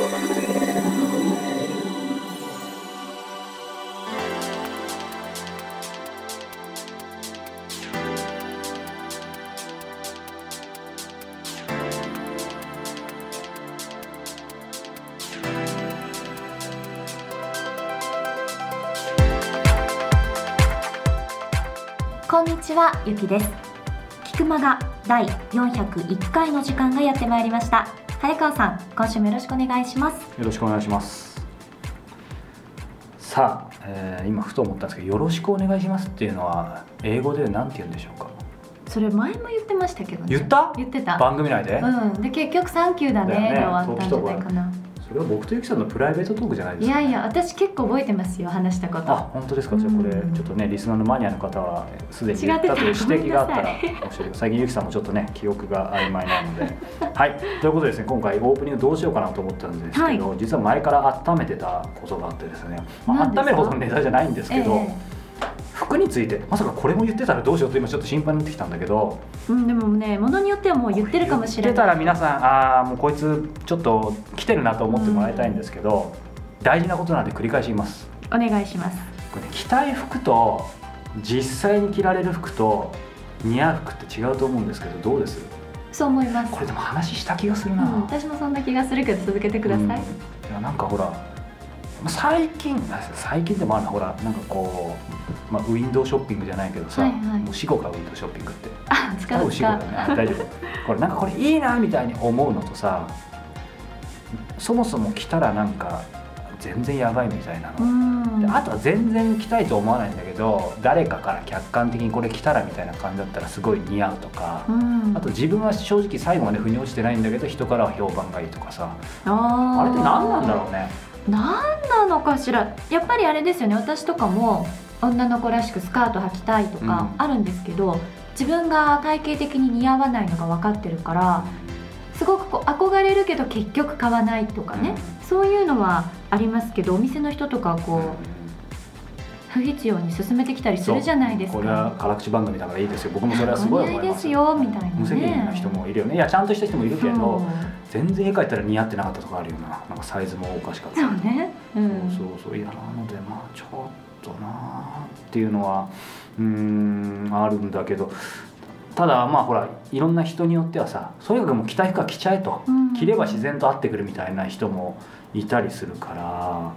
こんにちはゆきです。菊間が第401回の時間がやってまいりました。早川さん今週もよろしくお願いします。よろしくお願いします。さあ、えー今ふと思ったんですけど「よろしくお願いします」っていうのは英語で何て言うんでしょうか？それ前も言ってましたけどね。言った？言ってた。番組内で、うん。で結局サンキューだね。で終わったんじゃないかなそれは僕とゆきさんのプライベートトークじゃないですかいやいや私結構覚えてますよ話したこと。あ本当ですか？じゃあこれうんちょっとねリスナーのマニアの方はすでに言ったとい。う指摘があったら教えてください。最近ゆきさんもちょっとね記憶が曖昧なので。はい。ということでですね今回オープニングどうしようかなと思ったんですけど、実は前から温めてたことがあってですね、まあ温めるほどのネタじゃないんですけど、え服についてまさかこれも言ってたらどうしようと今ちょっと心配になってきたんだけど。えうん、でもねものによってはもう言ってるかもしれ言ってたないら皆さんああもうこいつちょっと来てるなと思ってもらいたいんですけど、大事なことなんで繰り返し言います。お願いします。これ、ね、着たい服と実際に着られる服と似合う服って違うと思うんですけどどうです？そう思います。これでも話した気がするな、うん、私もそんな気がするけど続けてください、うん。いやなんかほら最近あ最近でもあるなほらなんかこう、まあ、ウィンドウショッピングじゃないけどさ、はいはい。もう死後かウィンドウショッピングって。あ使多分死う使う後だよね。あ大丈夫。これなんかこれいいなみたいに思うのとさそもそも着たらなんか全然やばいみたいなうの、あとは全然着たいと思わないんだけど誰かから客観的にこれ着たらみたいな感じだったらすごい似合うとか、うん。あと自分は正直最後まで腑に落ちてないんだけど人からは評判がいいとかさ。あれって何なんだろうね何なのかしら？やっぱりあれですよね。私とかも女の子らしくスカート履きたいとかうん。あるんですけど、自分が体型的に似合わないのが分かってるからすごくこう憧れるけど結局買わないとかね、そういうのはありますけどお店の人とかはこう不必要に進めてきたりするじゃないですか。これは辛口番組だからいいですよ僕もそれはすごい思います。よみたいなね無責任な人もいるよね。いやちゃんとした人もいるけど全然絵描いたら似合ってなかったとかあるよななんかサイズもおかしかった。そうね、うん、そうそうそう。いやなのでまあちょっとなっていうのはうーんあるんだけど。ただまあほらいろんな人によってはさとにかくもう着たい服は着ちゃえと、うん。着れば自然と合ってくるみたいな人もいたりするから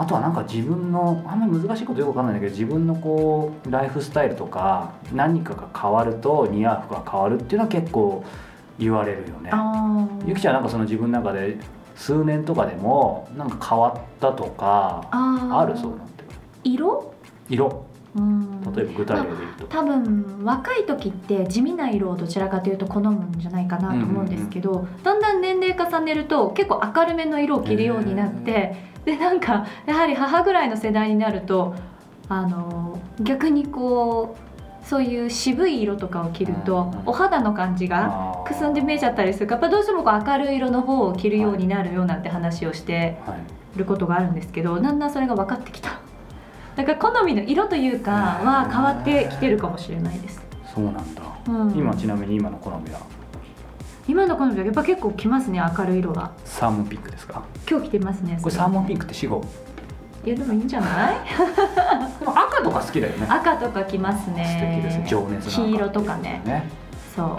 あとはなんか自分のあんまり難しいことよくわかんないんだけど自分のこうライフスタイルとか何かが変わると似合う服が変わるっていうのは結構言われるよね。ゆきちゃんなんかその自分の中で数年とかでもなんか変わったとかあるそういうのって色、色。うん例えば具体例で言うと、多分若い時って地味な色をどちらかというと好むんじゃないかなと思うんですけど、だんだん年齢重ねると結構明るめの色を着るようになってでなんかやはり母ぐらいの世代になるとあの逆にこうそういう渋い色とかを着るとうんお肌の感じがくすんで見えちゃったりする。からやっぱどうしてもこう明るい色の方を着るようになるよなんて話をしてはい。ることがあるんですけどだんだんそれが分かってきただから好みの色というかは変わってきてるかもしれないです、そうなんだ、うん、今ちなみに今の好みは？今の好みはやっぱ結構きますね明るい色が。サーモンピンクですか？今日着てますねこれサーモンピンクって死後いやでもいいんじゃない？でも赤とか好きだよね。赤とか着ます素ね敵ですね。情熱黄色とかね。ね。そう。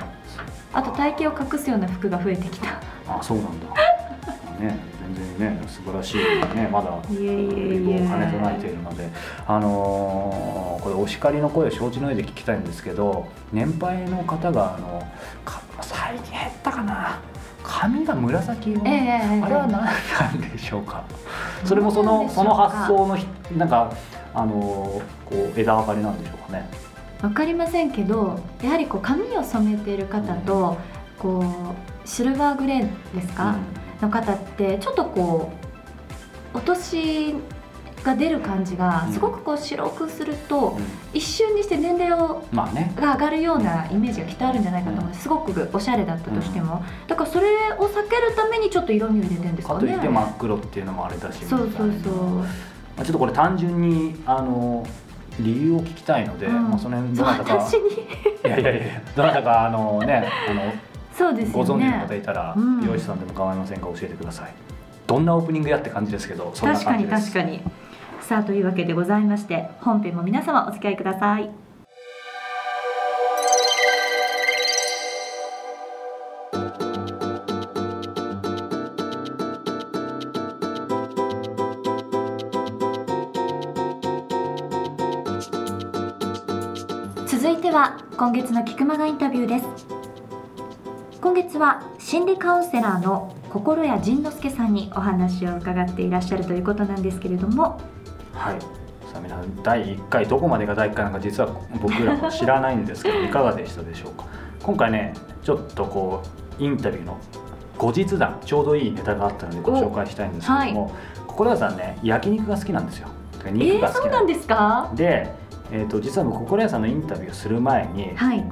あと体型を隠すような服が増えてきた。あそうなんだね全然ね素晴らしいねまだいえいえ。いえ美貌を兼ね備えているのであのーこれお叱りの声を承知の上で聞きたいんですけど年配の方があのか最近減ったかな。髪が紫色、ええええええ。あれは何なんでしょうか。それもそのそうの発想のひなんかあのーこう枝分かれなんでしょうかね。わかりませんけどやはりこう髪を染めている方とこうシルバーグレーですか、の方ってちょっとこうお年が出る感じがうん。すごくこう白くするとうん。一瞬にして年齢をまあね。が上がるようなイメージがきっとあるんじゃないかと思う。すすごくおしゃれだったとしても。だからそれを避けるためにちょっと色味を入れてるんですかね。かといって真っ黒っていうのもあれだしそうそうそう。まあちょっとこれ単純にあの理由を聞きたいので、うん。まあ、その辺どなたか。私に。いやいやいやどなたかあのねあのそうですよご存知のね方いたら、うん。美容師さんでも構いませんが教えてください。どんなオープニングやって感じですけどそんな確かに感じです。確かにさあというわけでございまして本編も皆様お付き合いください。続いては今月の菊間がインタビューです今月は心理カウンセラーの心谷仁之助さんにお話を伺っていらっしゃるということなんですけれども。はい。さあ皆さん第1回どこまでが第1回なのか実は僕らも知らないんですけど いかがでしたでしょうか。今回ねちょっとこうインタビューの後日談ちょうどいいネタがあったのでご紹介したいんですけども、心谷さんね焼肉が好きなんですよ。え肉がー、好きなんでそうなんですか？で、えー、と実は僕心谷さんのインタビューする前に、はい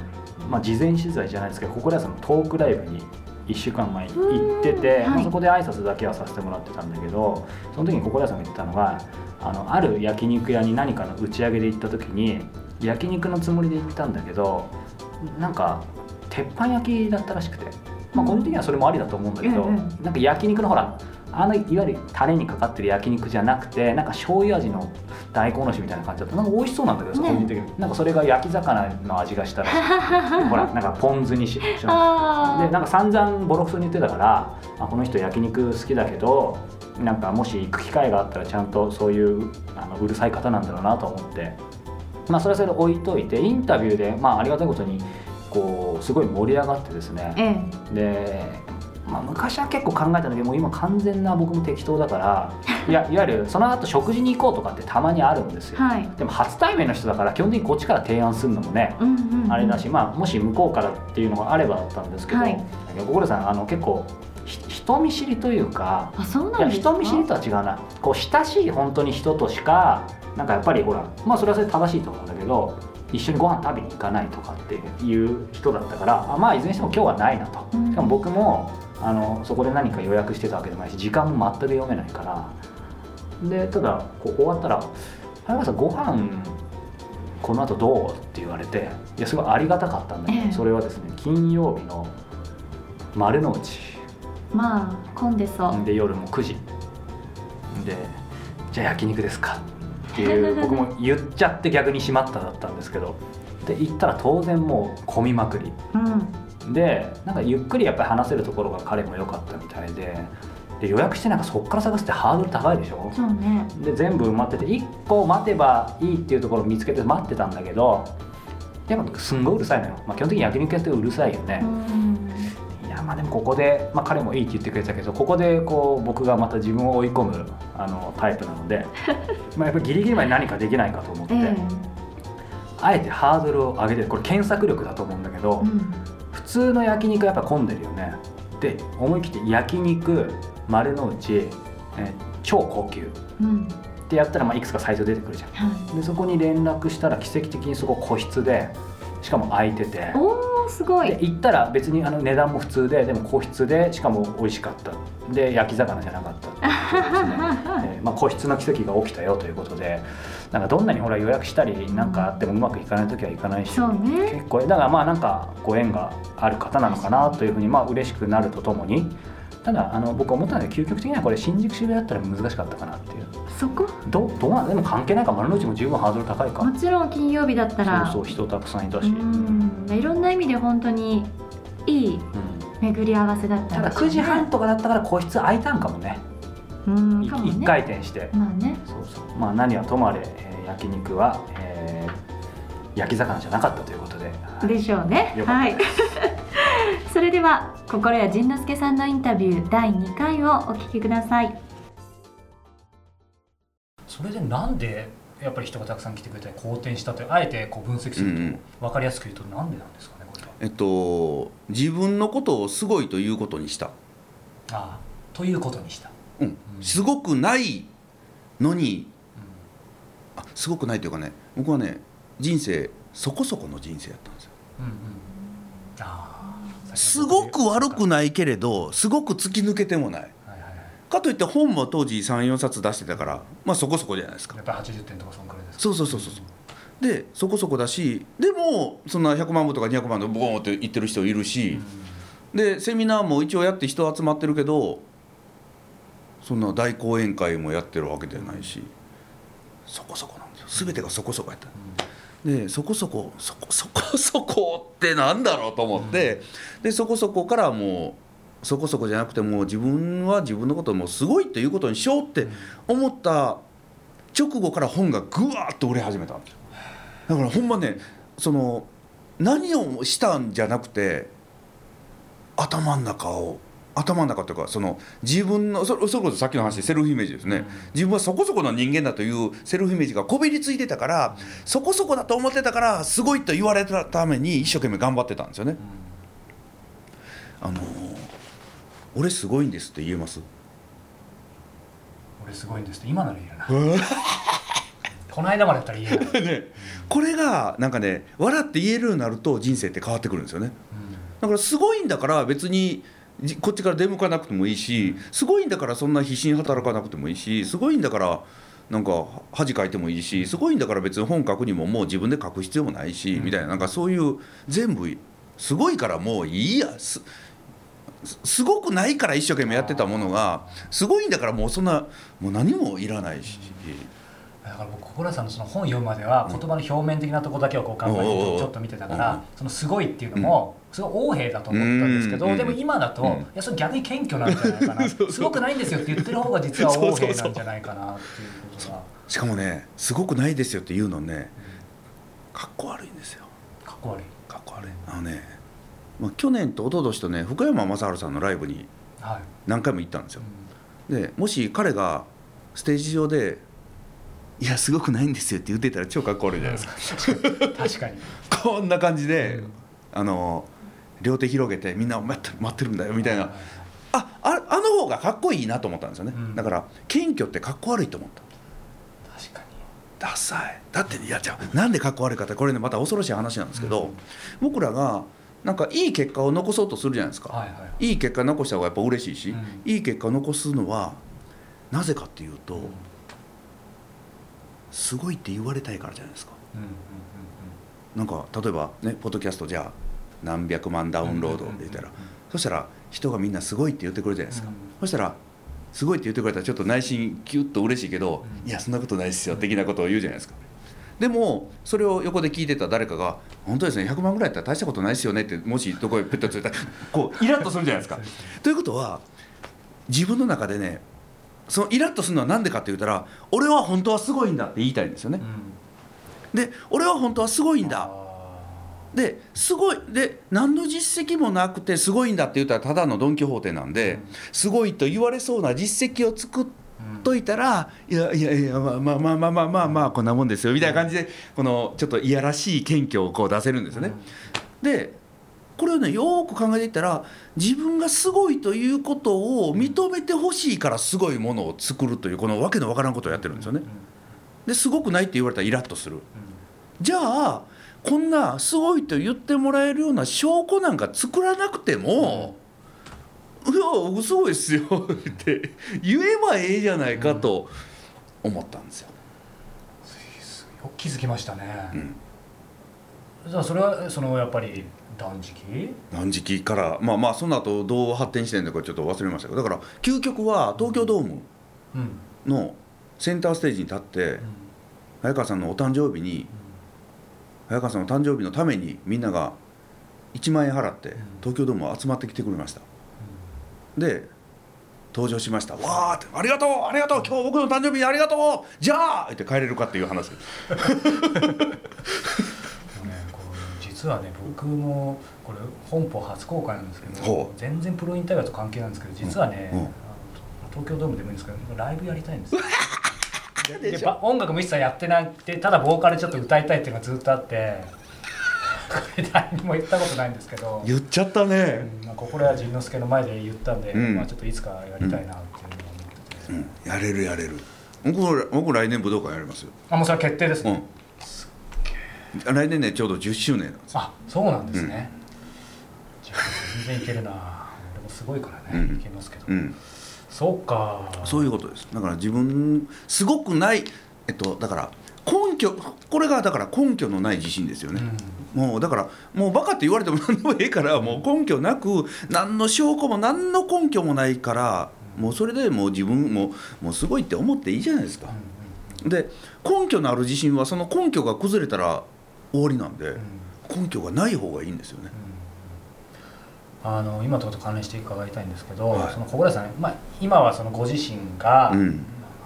まあ、事前取材じゃないですけど心谷さんのトークライブに1週間前に行ってて、まあそこで挨拶だけはさせてもらってたんだけどその時に心谷さんが言ってたのがあのある焼肉屋に何かの打ち上げで行った時に焼肉のつもりで行ったんだけどなんか鉄板焼きだったらしくて、まあ、個人的にはそれもありだと思うんだけど、うんうん。なんか焼肉のほらあのいわゆるタレにかかってる焼肉じゃなくてなんか醤油味の大根おろしみたいな感じだった。なんか美味しそうなんだけどさ、ね。個人的に。なんかそれが焼き魚の味がしたら ほらなんかポン酢にししであなんか散々ボロクソに言ってたからあこの人焼肉好きだけどなんかもし行く機会があったらちゃんとそういうあのうるさい方なんだろうなと思って。まあそれはそれで置いといてインタビューでまあありがたいことにこうすごい盛り上がってですね。ーええ。で、まあ、昔は結構考えたんだけどもう今完全な僕も適当だからいやいわゆるその後食事に行こうとかってたまにあるんですよ、はい。でも初対面の人だから基本的にこっちから提案するのもねうんうんうんあれだし、まあ、もし向こうからっていうのがあればだったんですけど、はいさんあの結構ひ人見知りというかあそうなんですか？人見知りとは違うなこう親しい本当に人としかなんかやっぱりほらまあそれはそれで正しいと思うんだけど一緒にご飯食べに行かないとかっていう人だったからあまあいずれにしても今日はないなと、うん。しかも僕もあのそこで何か予約してたわけでもないし時間も全く読めないから。でただこう終わったら「早川さんご飯この後どう?」って言われていやすごいありがたかったんだけど、ええ。それはですね金曜日の丸の内。まあ混んでそう。で夜も9時。で「じゃあ焼肉ですか」っていう 僕も言っちゃって逆にしまっただったんですけど。で行ったら当然もう混みまくり。うんでなんかゆっくりやっぱり話せるところが彼も良かったみたいでで予約してなんかそっから探すってハードル高いでしょ？そうね。で全部埋まってて1個待てばいいっていうところを見つけて待ってたんだけどやっぱすんごいうるさいのよ、まあ、基本的に焼肉屋ってうるさいよね。う、んいやまあでもここで、まあ、彼もいいって言ってくれてたけどここでこう僕がまた自分を追い込むあのタイプなので まあやっぱりギリギリまで何かできないかと思って、えあえてハードルを上げてこれ検索力だと思うんだけど、えうん。普通の焼肉やっぱ混んでるよね。で思い切って焼肉丸の内、えー超高級。うん。ってやったらまあいくつかサイト出てくるじゃん。はい。でそこに連絡したら奇跡的にそこ個室でしかも空いてて。おーすごい。で行ったら別にあの値段も普通ででも個室でしかも美味しかった。で焼き魚じゃなかった。えーまあ、個室の奇跡が起きたよということでなんかどんなにほら予約したりなんかあってもうまくいかない時はいかないし、ね。結構だからまあなんかご縁がある方なのかなというふうにまあ嬉しくなるとともにただあの僕思ったので究極的にはこれ新宿渋谷だったら難しかったかなっていう。そこ？どうどうなん？でも関係ないか。丸の内も十分ハードル高いか。もちろん金曜日だったら。そうそう人たくさんいたし、ううんんいろんな意味で本当にいい巡り合わせだったただんでしょうね9時半とかだったから個室空いたんかもね。うんね。一回転して、まあね。そうそう。まあ何はともあれ、えー焼肉は、えー焼き魚じゃなかったということで、はい。でしょうね。はいそれでは心谷仁之助さんのインタビュー第2回をお聞きください。それでなんでやっぱり人がたくさん来てくれて好転したとあえてこう分析すると、うんうん。分かりやすく言うとなんでなんですかねこれは。えっと自分のことをすごいということにした、ああということにした、うん。うん。すごくないのにあすごくないというかね僕はね人生そこそこの人生やったんですよ。うんうんすごく悪くないけれどすごく突き抜けてもない。かといって本も当時34冊出してたからまあそこそこじゃないですか。やっぱり80点とかそんくらいですか。そうそうそうそうでそこそこだしでもそんな100万部とか200万でボーンって言ってる人いるし、でセミナーも一応やって人集まってるけどそんな大講演会もやってるわけじゃないしそこそこなんですよ。全てがそこそこやったでそこそこそこそこそこってなんだろうと思ってでそこそこからもうそこそこじゃなくてもう自分は自分のことをもうすごいということにしようって思った直後から本がぐわーっと売れ始めたんですよ。だからほんまねその何をしたんじゃなくて頭の中を頭の中というかその自分のそれそれこそさっきの話でセルフイメージですね、自分はそこそこの人間だというセルフイメージがこびりついてたから、そこそこだと思ってたからすごいと言われたために一生懸命頑張ってたんですよね。あのー俺すごいんですって言えます？俺すごいんですって今なら言えるな。この間までやったら言えない、ね、これがなんかね笑って言えるようになると人生って変わってくるんですよね。だからすごいんだから別にじこっちから出向かなくてもいいしすごいんだからそんな必死に働かなくてもいいしすごいんだからなんか恥かいてもいいしすごいんだから別に本書くにももう自分で書く必要もないしみたいななんかそういう全部すごいからもういいや。すすすごくないから一生懸命やってたものがすごいんだからもうそんなもう何もいらないし。だから僕小倉さんのその本読むまでは言葉の表面的なところだけをこう考えてちょっと見てたからそのすごいっていうのもすごい横柄だと思ったんですけどうんでも今だとうん。いやそれ逆に謙虚なんじゃないかな。すごくないんですよって言ってる方が実は横柄なんじゃないかなっていうことが。しかもねすごくないですよって言うのねかっこ悪いんですよ。かっこ悪い。かっこ悪い。あのね、まあ、去年と一昨年とね福山雅治さんのライブにはい。何回も行ったんですよ。うでもし彼がステージ上で「いやすごくないんですよ」って言ってたら超かっこ悪いじゃないですか。ん。確かに。こんな感じで、うん。あの両手広げてみんな待って待ってるんだよみたいな。はあああの方がかっこいいなと思ったんですよね、うん。だから謙虚ってかっこ悪いと思った。確かに。ダサい。だっていやじゃあなんでかっこ悪いかってこれねまた恐ろしい話なんですけど、うん。僕らがなんかいい結果を残そうとするじゃないですか、はいはいい。い結果残した方がやっぱ嬉しいし、うん。いい結果を残すのはなぜかっていうと、うんうんすごいって言われたいからじゃないですか。うんうん。なんか例えばねポッドキャストじゃあ何百万ダウンロードって言ったら、そしたら人がみんなすごいって言ってくれるじゃないですか、うん。そしたらすごいって言ってくれたらちょっと内心キュッと嬉しいけど、うん。いやそんなことないですよ的なことを言うじゃないですか。でもそれを横で聞いてた誰かが「本当ですね100万ぐらいやったら大したことないですよね」ってもしどこへペットついたら こうイラッとするじゃないですか。ということは自分の中でねそのイラッとするのは何でかって言ったら俺は本当はすごいんだって言いたいんですよね。うん。で俺は本当はすごいんだ。あですごいで何の実績もなくてすごいんだって言ったらただのドン・キホーテなんで、うんすごいと言われそうな実績を作っといたら、いやいやいやまあまあまあまあまあまあまあこんなもんですよみたいな感じでこのちょっといやらしい謙虚をこう出せるんですよね。でこれをねよーく考えていったら自分がすごいということを認めてほしいからすごいものを作るというこのわけのわからんことをやってるんですよねですごくないって言われたらイラッとする。うんじゃあこんなすごいと言ってもらえるような証拠なんか作らなくても「いや僕すごいっすよ」って言えばええじゃないかと思ったんですよ。よく気づきましたね、うん。じゃあそれはそのやっぱり断食？何時期からまあまあその後どう発展してんのかちょっと忘れましたけどだから究極は東京ドームうん。のセンターステージに立って早川さんのお誕生日に早川さんの誕生日のためにみんなが1万円払って東京ドーム集まってきてくれました。で登場しました。わーって「ありがとうありがとう今日僕の誕生日にありがとうじゃあ!」って帰れるかっていう話。実はね僕もこれ本邦初公開なんですけど全然プロインタビューと関係ないんですけど実はね、うんうん。東京ドームでもいいんですけどライブやりたいんですよ で音楽も一切やってなくてただボーカルちょっと歌いたいっていうのがずっとあってこれ 誰にも言ったことないんですけど、言っちゃったね、うんまあ、ここら仁之助の前で言ったんで、うん。まあ、ちょっといつかやりたいなっていうのは思ってて、うん、やれるやれる。僕僕来年武道館やります。よ、あもうそれは決定ですね、うん、来年ねちょうど10周年なんですよ。あそうなんですね、じゃあ全然いけるな。俺もすごいからね、うん。いけますけど、うんそうか。そういうことです。だから自分すごくないえっとだから根拠これがだから根拠のない自信ですよね、もうだからもうバカって言われても何でもええからもう根拠なく何の証拠も何の根拠もないからもうそれでもう自分ももうすごいって思っていいじゃないですか。で根拠のある自信はその根拠が崩れたら終わりなんで根拠がない方がいいんですよね。あの今のところと関連して伺いたいんですけど、はい。その小倉さん、まあ、今はそのご自身が、うん。ま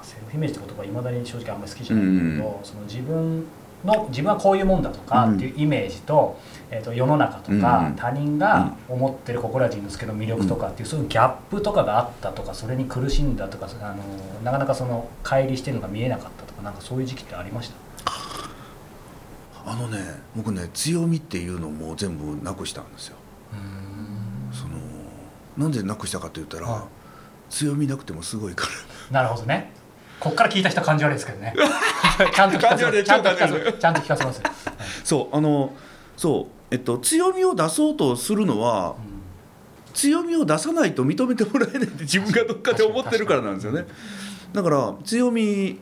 あセルフイメージって言葉いまだに正直あんまり好きじゃないんだけど、うその自分の自分はこういうもんだとかうん。っていうイメージと,、えー、と世の中とか、うん他人が思ってる心谷仁之助の魅力とかっていう、そういうギャップとかがあったとかそれに苦しんだとかあのなかなかその乖離してるのが見えなかったとかなんかそういう時期ってありました？あのね僕ね強みっていうのをもう全部なくしたんですよ。そのなんでなくしたかって言ったら、はい。強みなくてもすごいから。なるほどね。こっから聞いた人は感じ悪いですけどね。ちゃんと聞かせます。ちゃんと聞かせます。そうあのそうえっと強みを出そうとするのは強みを出さないと認めてもらえないって自分がどっかで思ってるからなんですよね。だから強み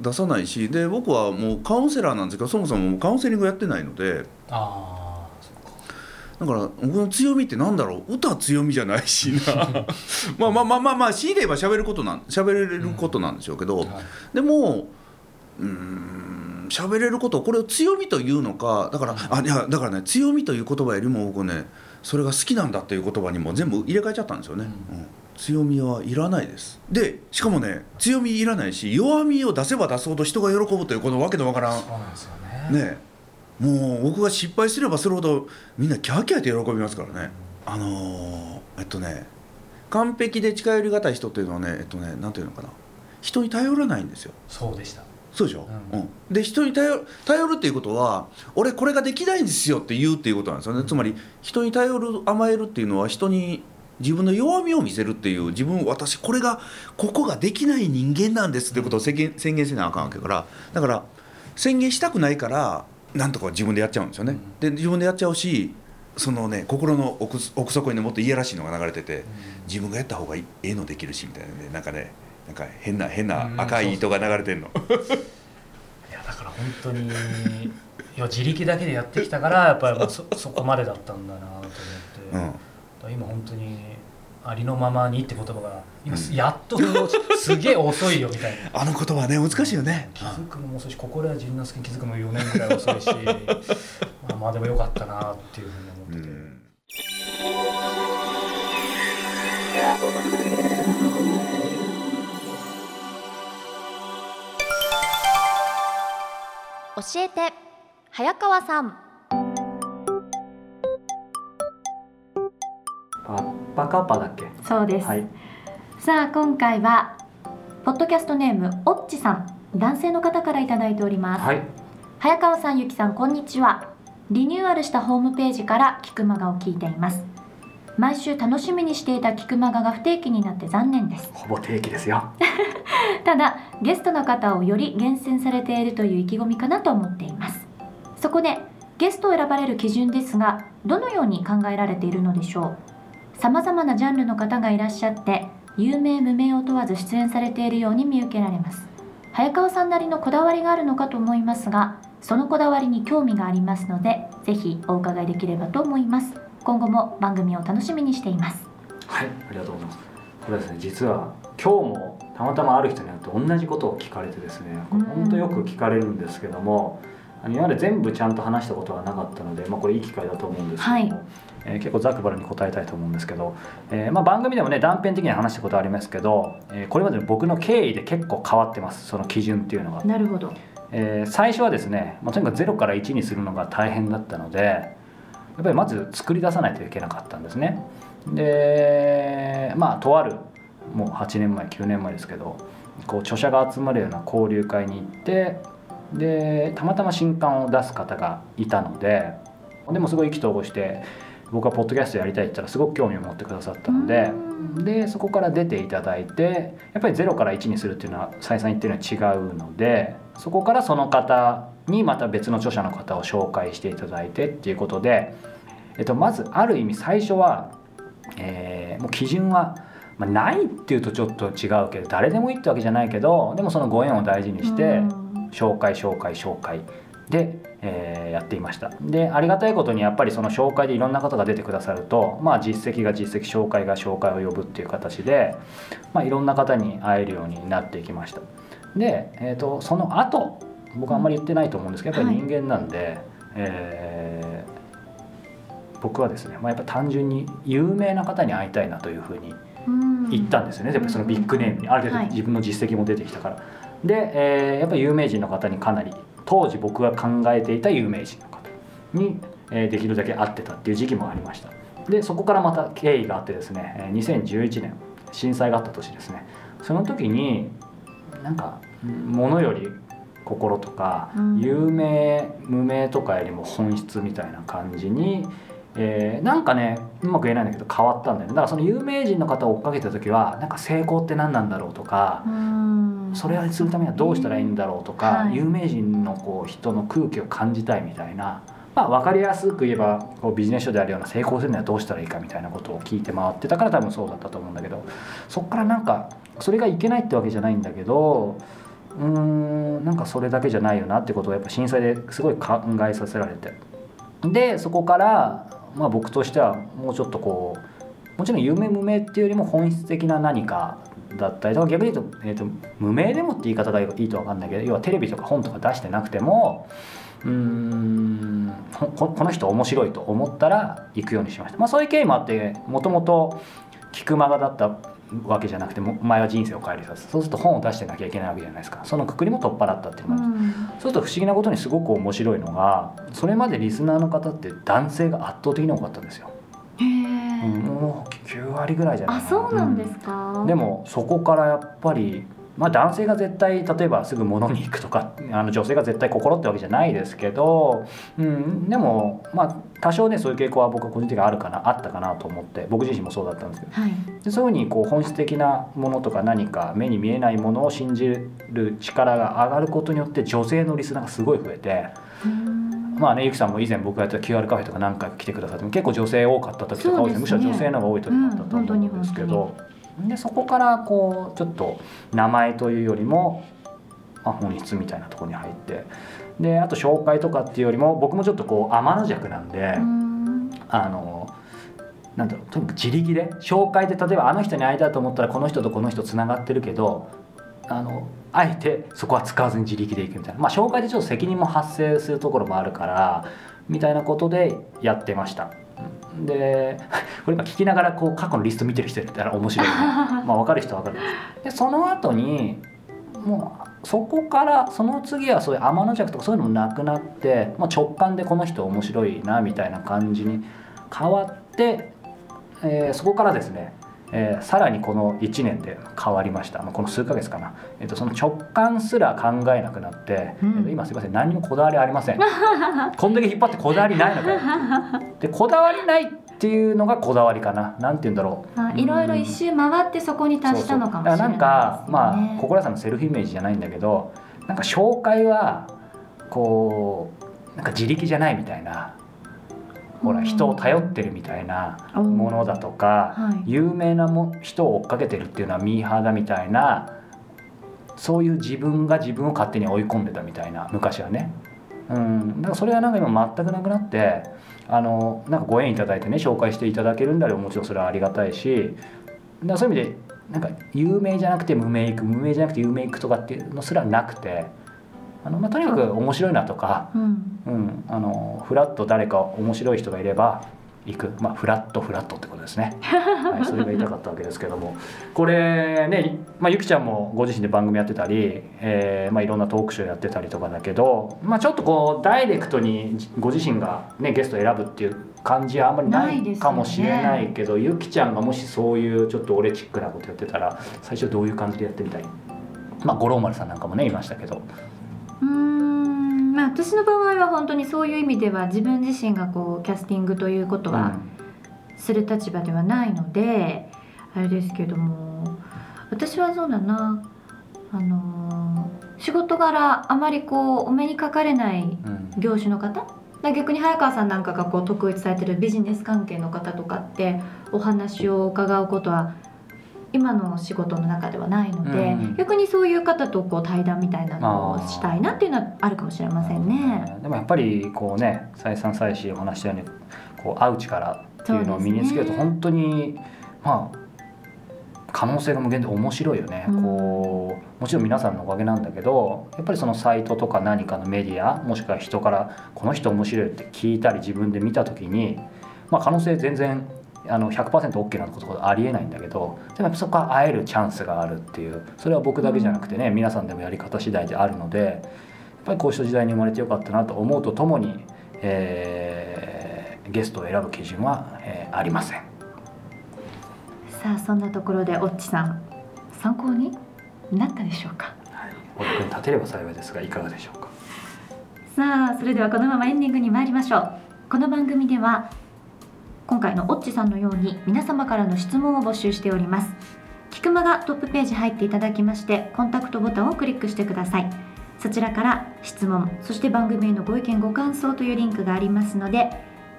出さないしで僕はもうカウンセラーなんですけどそもそもカウンセリングやってないのであだから僕の強みってなんだろう？歌は強みじゃないしな。まあまあまあまあまあ強いて言えば喋ることなん喋れることなんでしょうけど、はい。でもうーん喋れることこれを強みというのかだからあいやだからね強みという言葉よりも僕ねそれが好きなんだっていう言葉にも全部入れ替えちゃったんですよね、うん。強みはいらないです。でしかもね強みいらないし弱みを出せば出すほど人が喜ぶというこのわけのわからん。ね。ねもう僕が失敗すればするほどみんなキャーキャーって喜びますからね。あのーえっとね完璧で近寄りがたい人っていうのはねえっとねなんていうのかな。人に頼らないんですよ。そうでした。そうでしょ、ううん。んで人に頼頼るっていうことは俺これができないんですよって言うっていうことなんですよね、つまり人に頼る甘えるっていうのは人に自分の弱みを見せるっていう自分私これがここができない人間なんですっていうことを宣言宣言せなあかんわけだから。だから宣言したくないからなんとか自分でやっちゃうんですよね、で自分でやっちゃうしそのね心の奥奥底にねもっといやらしいのが流れてて自分がやった方がいいええのできるしみたいなねなんかねなんか変な変な赤い糸が流れてんの。いやだから本当に いや自力だけでやってきたからやっぱりまあそそこまでだったんだなと思って、うん。今本当にありのままにって言葉が今うん。やっとすげえ遅いよみたいな。あの言葉ね難しいよね。気づくのも遅いし心や仁之助に気づくのも4年ぐらい遅いし まあまあでもよかったなっていうふうに思ってて、うん。教えて早川さんパッパカッパだっけ？そうです、はい。さあ今回はポッドキャストネームおっちさん。男性の方からいただいております、はい。早川さんゆきさんこんにちは。リニューアルしたホームページからキクマガを聞いています。毎週楽しみにしていたキクマガが不定期になって残念です。ほぼ定期ですよ。ただゲストの方をより厳選されているという意気込みかなと思っています。そこでゲストを選ばれる基準ですがどのように考えられているのでしょう？さまざまなジャンルの方がいらっしゃって有名無名を問わず出演されているように見受けられます。早川さんなりのこだわりがあるのかと思いますがそのこだわりに興味がありますのでぜひお伺いできればと思います。今後も番組を楽しみにしています。はいありがとうございます。これですね実は今日もたまたまある人に会って同じことを聞かれてですねこれ本当よく聞かれるんですけどもあの今まで全部ちゃんと話したことはなかったので、まあ、これいい機会だと思うんですけども、はい。えー結構ザクバラに答えたいと思うんですけど、えーまあ、番組でもね断片的には話したことありますけど、えーこれまでの僕の経緯で結構変わってますその基準っていうのが。なるほど。えー最初はですね、まあ、とにかく0から1にするのが大変だったのでやっぱりまず作り出さないといけなかったんですね。でまあとあるもう8年前9年前ですけどこう著者が集まるような交流会に行ってでたまたま新刊を出す方がいたのででもすごい意気投合して僕はポッドキャストやりたいって言ったらすごく興味を持ってくださったのででそこから出ていただいてやっぱり0から1にするっていうのは再三言ってるのは違うのでそこからその方にまた別の著者の方を紹介していただいてっていうことで、えっと、まずある意味最初は、えーもう基準は、まあ、ないっていうとちょっと違うけど誰でもいいってわけじゃないけどでもそのご縁を大事にしてうん紹介紹介紹介で、えーやっていました。でありがたいことにやっぱりその紹介でいろんな方が出てくださると、まあ、実績が実績紹介が紹介を呼ぶっていう形で、まあ、いろんな方に会えるようになっていきました。で、えー、とその後僕はあんまり言ってないと思うんですけどやっぱり人間なんで、えー僕はですね、まあ、やっぱ単純に有名な方に会いたいなというふうに言ったんですよね、やっぱりそのビッグネームにある程はい。度自分の実績も出てきたから。で、えーやっぱり有名人の方にかなり当時僕が考えていた有名人の方に、えーできるだけ会ってたっていう時期もありました。でそこからまた経緯があってですねえー2011年震災があった年ですね。その時になんか物より心とか、うん。有名無名とかよりも本質みたいな感じに、えーなんかねうまく言えないんだけど変わったんだよね。だからその有名人の方を追っかけた時はなんか成功って何なんだろうとか、それをするためにはどうしたらいいんだろうとか、はい。有名人のこう人の空気を感じたいみたいな、まあ、分かりやすく言えばこうビジネス書であるような成功するにはどうしたらいいかみたいなことを聞いて回ってたから多分そうだったと思うんだけどそっからなんかそれがいけないってわけじゃないんだけどうーんなんかそれだけじゃないよなってことをやっぱ震災ですごい考えさせられて。でそこから、まあ、僕としてはもうちょっとこうもちろん夢無名っていうよりも本質的な何かだったりとか逆に言うと,、えー、と無名でもって言い方がいいと分かんないけど要はテレビとか本とか出してなくてもうんここの人面白いと思ったら行くようにしました、まあ、そういう経緯もあってもともと聞く間がだったわけじゃなくても前は人生を変えるさそうすると本を出してなきゃいけないわけじゃないですか。そのくくりも取っ払ったっていうのもある。そうすると不思議なことにすごく面白いのがそれまでリスナーの方って男性が圧倒的に多かったんですよ、へうん、えもう9割ぐらいじゃないそうなんですか。でもそこからやっぱり、まあ、男性が絶対例えばすぐ物に行くとかあの女性が絶対心ってわけじゃないですけど、うん、でもまあ多少ねそういう傾向は僕は個人的にあるかなあったかなと思って僕自身もそうだったんですけど。はい。でそういうふうにこう本質的なものとか何か目に見えないものを信じる力が上がることによって女性のリスナーがすごい増えてまあねゆきさんも以前僕がやった QR カフェとか何回か来てくださっても結構女性多かった時とか多いですむしろ女性の方が多い時もあったと思うんですけど、でそこからこうちょっと名前というよりも、まあ、本質みたいなところに入ってであと紹介とかっていうよりも僕もちょっとこう天の弱なんで。あのなんだろうとにかく自力で紹介で例えばあの人に会いたいと思ったらこの人とこの人つながってるけどあのあえてそこは使わずに自力で行くみたいなまあ紹介でちょっと責任も発生するところもあるからみたいなことでやってました。うんで これ今聞きながらこう過去のリスト見てる人いたら面白いね。まあ分かる人は分かる。でその後にもうそこからその次はそういう天の弱とかそういうのもなくなって、まあ、直感でこの人面白いなみたいな感じに変わって、えーそこからですね、えーさらにこの1年で変わりました、まあ、この数ヶ月かな、えー、とその直感すら考えなくなって、うん。えーと今すいません。何にもこだわりありません。こんだけ引っ張ってこだわりないのかよ。でこだわりないっていうのがこだわりかな。なんて言うんだろう。あいろいろ一周回ってそこに達したのかもしれないそうそうだからなんかまあ心屋さんのセルフイメージじゃないんだけどなんか紹介はこうなんか自力じゃないみたいなほらうん。人を頼ってるみたいなものだとかはい。有名なも人を追っかけてるっていうのはミーハーだみたいなそういう自分が自分を勝手に追い込んでたみたいな昔はね。うん、だからそれはなんか今全くなくなってあのなんかご縁いただいてね紹介していただけるんだらもちろんそれはありがたいしだからそういう意味でなんか有名じゃなくて無名行く無名じゃなくて有名行くとかっていうのすらなくてあの、まあ、とにかく面白いなとか、うん。うん、あのフラッと誰か面白い人がいれば行く、まあ、フラットフラットってことですね、はい、それが言いたかったわけですけども。これね、まあ、ゆきちゃんもご自身で番組やってたり、えーまあ、いろんなトークショーやってたりとかだけど、まあ、ちょっとこうダイレクトにご自身が、ね、ゲストを選ぶっていう感じはあんまりなないかもしれないけど、ゆきちゃんがもしそういうちょっとオレチックなことやってたら最初どういう感じでやってみたい？まあ五郎丸さんなんかもねいましたけどうーん。まあ私の場合は本当にそういう意味では自分自身がこうキャスティングということはする立場ではないので、あれですけども私はそうだな。あのー仕事柄あまりこうお目にかかれないうん業種の方？だから逆に早川さんなんかがこう得意とされてるビジネス関係の方とかってお話を伺うことは今の仕事の中ではないので、うん逆にそういう方とこう対談みたいなのをしたいなっていうのはあるかもしれませんね。でもやっぱりこうね再三再四お話ししたようにこう会う力っていうのを身につけると本当にまあ可能性が無限で面白いよね、うん。こうもちろん皆さんのおかげなんだけどやっぱりそのサイトとか何かのメディアもしくは人からこの人面白いって聞いたり自分で見た時に、まあ、可能性全然あの 100%OK なことはありえないんだけどでもそこは会えるチャンスがあるっていうそれは僕だけじゃなくてね、皆さんでもやり方次第であるのでやっぱりこうした時代に生まれてよかったなと思うとともに、えーゲストを選ぶ基準は、えーありません。さあそんなところでオッチさん参考になったでしょうか？お役に立てれば幸いですがいかがでしょうか？さあそれではこのままエンディングに参りましょうこの番組では今回のオッチさんのように皆様からの質問を募集しております。キクマがトップページ入っていただきましてコンタクトボタンをクリックしてください。そちらから質問そして番組へのご意見ご感想というリンクがありますので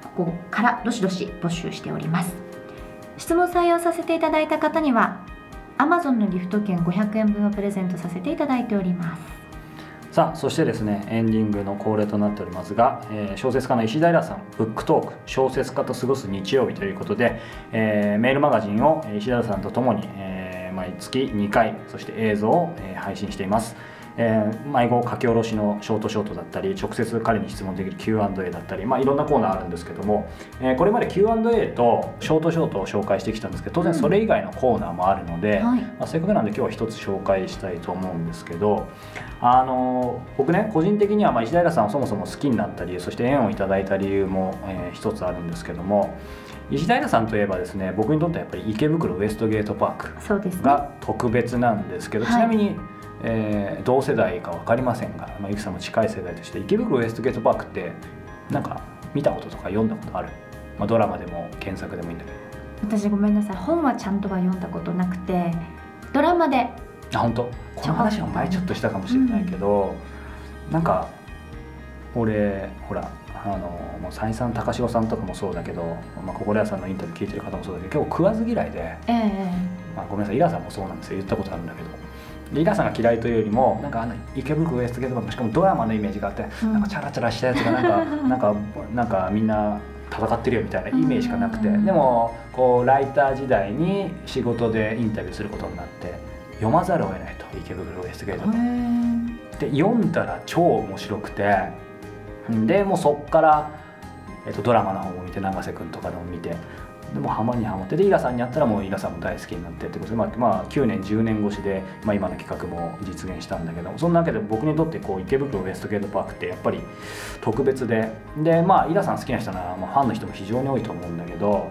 ここからどしどし募集しております。質問採用させていただいた方には Amazon のギフト券500円分をプレゼントさせていただいております。さあそしてですねエンディングの恒例となっておりますが、えー小説家の石平さんブックトーク小説家と過ごす日曜日ということで、えーメールマガジンを石平さんとともに、え毎月2回そして映像を、え配信しています、えー迷子書き下ろしのショートショートだったり直接彼に質問できる Q&A だったり、まあ、いろんなコーナーあるんですけども、えーこれまで Q&A とショートショートを紹介してきたんですけど当然それ以外のコーナーもあるので、はい。まあ、せっかくなんで今日は一つ紹介したいと思うんですけどあの僕ね個人的にはまあ石平さんをそもそも好きになった理由そして縁をいただいた理由も、えー一つあるんですけども石平さんといえばですね僕にとってはやっぱり池袋ウエストゲートパークが特別なんですけど、はい。ちなみに、えー同世代か分かりませんが、まあ、ゆきさんも近い世代として池袋ウエストゲートパークってなんか見たこととか読んだことある、まあ、ドラマでも検索でもいいんだけど。私ごめんなさい。本はちゃんとは読んだことなくてドラマで。あ本当？この話は前ちょっと。したかもしれないけど、なんか俺ほらあのもう再三高城さんとかもそうだけど、まあ、心屋さんのインタビュー聞いてる方もそうだけど結構食わず嫌いで、ええ。まあ、ごめんなさい。イラさんもそうなんですよ。言ったことあるんだけどでイラさんが嫌いというよりもなんかあの池袋ウエストゲートしかもドラマのイメージがあって、うん。なんかチャラチャラしたやつがなんか なんかなんかみんな戦ってるよみたいなイメージしかなくて、うん。でもこうライター時代に仕事でインタビューすることになって読まざるを得ないと池袋ウエストゲートで読んだら超面白くてでもうそっから、えっと、ドラマの方も見て永瀬君とかでも見てでもうハマにハマってでイラさんにやったらもうイラさんも大好きになってってことで、まあまあ、9年10年越しで、まあ、今の企画も実現したんだけどそんなわけで僕にとってこう池袋ウエストゲートパークってやっぱり特別ででまあイラさん好きな人なら、まあ、ファンの人も非常に多いと思うんだけど。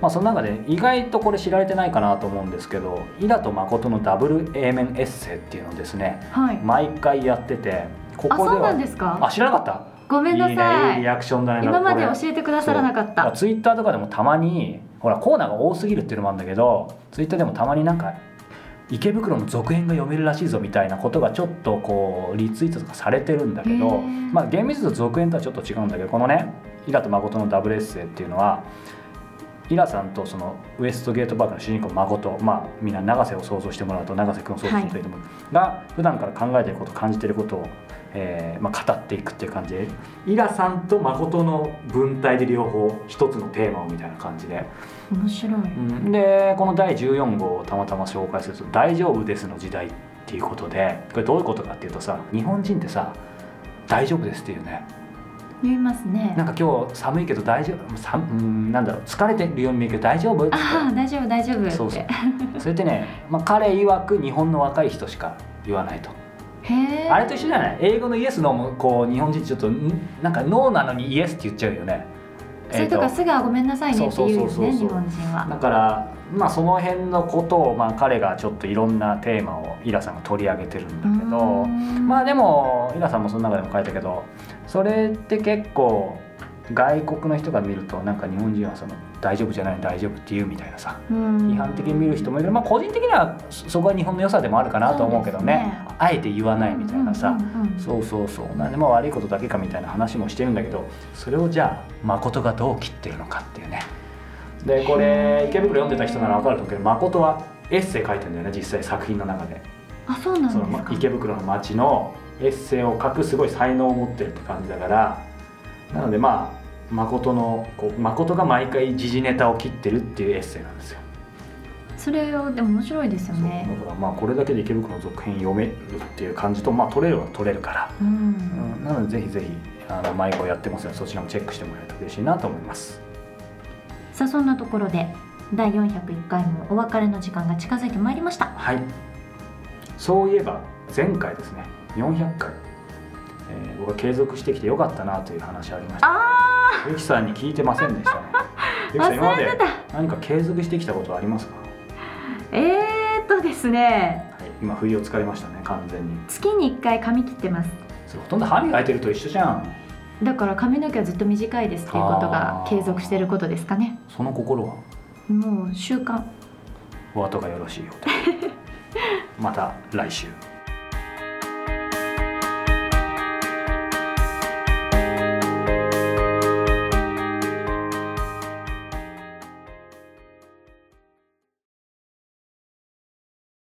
まあ、その中で意外とこれ知られてないかなと思うんですけどイラと誠のダブル A 面エッセイっていうのをですねはい毎回やっててこあそうなこではんですか？あ知らなかった。ごめんない。いさいねいいリアクションだね今まで教えてくださらなかった。ツイッターとかでもたまにほらコーナーが多すぎるっていうのもあるんだけどツイッターでもたまになんか池袋の続編が読めるらしいぞみたいなことがちょっとこうリツイートとかされてるんだけへどー。まあ厳密と続編とはちょっと違うんだけどこのねイラと誠のダブルエッセイっていうのはイラさんとそのウエストゲートパークの主人公誠まあみんな永瀬を想像してもらうと永瀬君を想像するといいと思う、が普段から考えてること感じてることを、えーまあ、語っていくっていう感じ。でイラさんと誠の文体で両方一つのテーマをみたいな感じで、面白い、うん。でこの第14号をたまたま紹介すると「大丈夫です」の時代っていうことでこれどういうことかっていうとさ日本人ってさ「大丈夫です」っていうね。言いますね。なんか今日寒いけど大丈夫さうんなんだろう疲れてるように見えるけど大丈夫ってああ大丈夫大丈夫って。そうそう。それってね、まあ、彼曰く日本の若い人しか言わないとあれと一緒じゃない？英語のイエスノーもこう日本人ちょっとんなんかノーなのにイエスって言っちゃうよね。それとかえーすぐはごめんなさいねって言うね日本人は。だからまあその辺のことを、まあ、彼がちょっといろんなテーマをイラさんが取り上げてるんだけどまあでもイラさん。もその中でも書いたけどそれって結構外国の人が見るとなんか日本人はその大丈夫じゃない大丈夫って言うみたいなさ批批判的に見る人もいる。まあ、個人的にはそそこは日本の良さでもあるかなと思うけどね。ね。あえて言わないみたいなさ、そうそうそう。なんでまあ悪いことだけかみたいな話もしてるんだけどそれをじゃあ誠がどう切ってるのかっていうね。でこれ池袋読んでた人なら分かると思うけど誠はエッセイ書いてんだよね実際作品の中で。あそうなんですか？池袋の街のエッセイを書くすごい才能を持ってるって感じだから。なのでまあ誠のこう誠が毎回時事ネタを切ってるっていうエッセイなんですよ。それをでも面白いですよね。だからまあこれだけで池袋の続編読めるっていう感じとまあ取れるは取れるから、うん、うん。なのでぜひぜひあの迷子やってますのでそちらもチェックしてもらえると嬉しいなと思います。さあそんなところで第401回もお別れの時間が近づいてまいりました。はい。そういえば前回ですね400回、えー僕が継続してきてよかったなという話ありました。あゆきさんに聞いてませんでしたね。ゆきさん今まで何か継続してきたことはありますか、はえーっとですね。い、今不意をつかれましたね完全に。月に1回髪切ってます。それほとんど歯磨いてると一緒じゃん。だから髪の毛はずっと短いですっていうことが継続してることですかね。その心は？もう習慣。お後がよろしいようで。また来週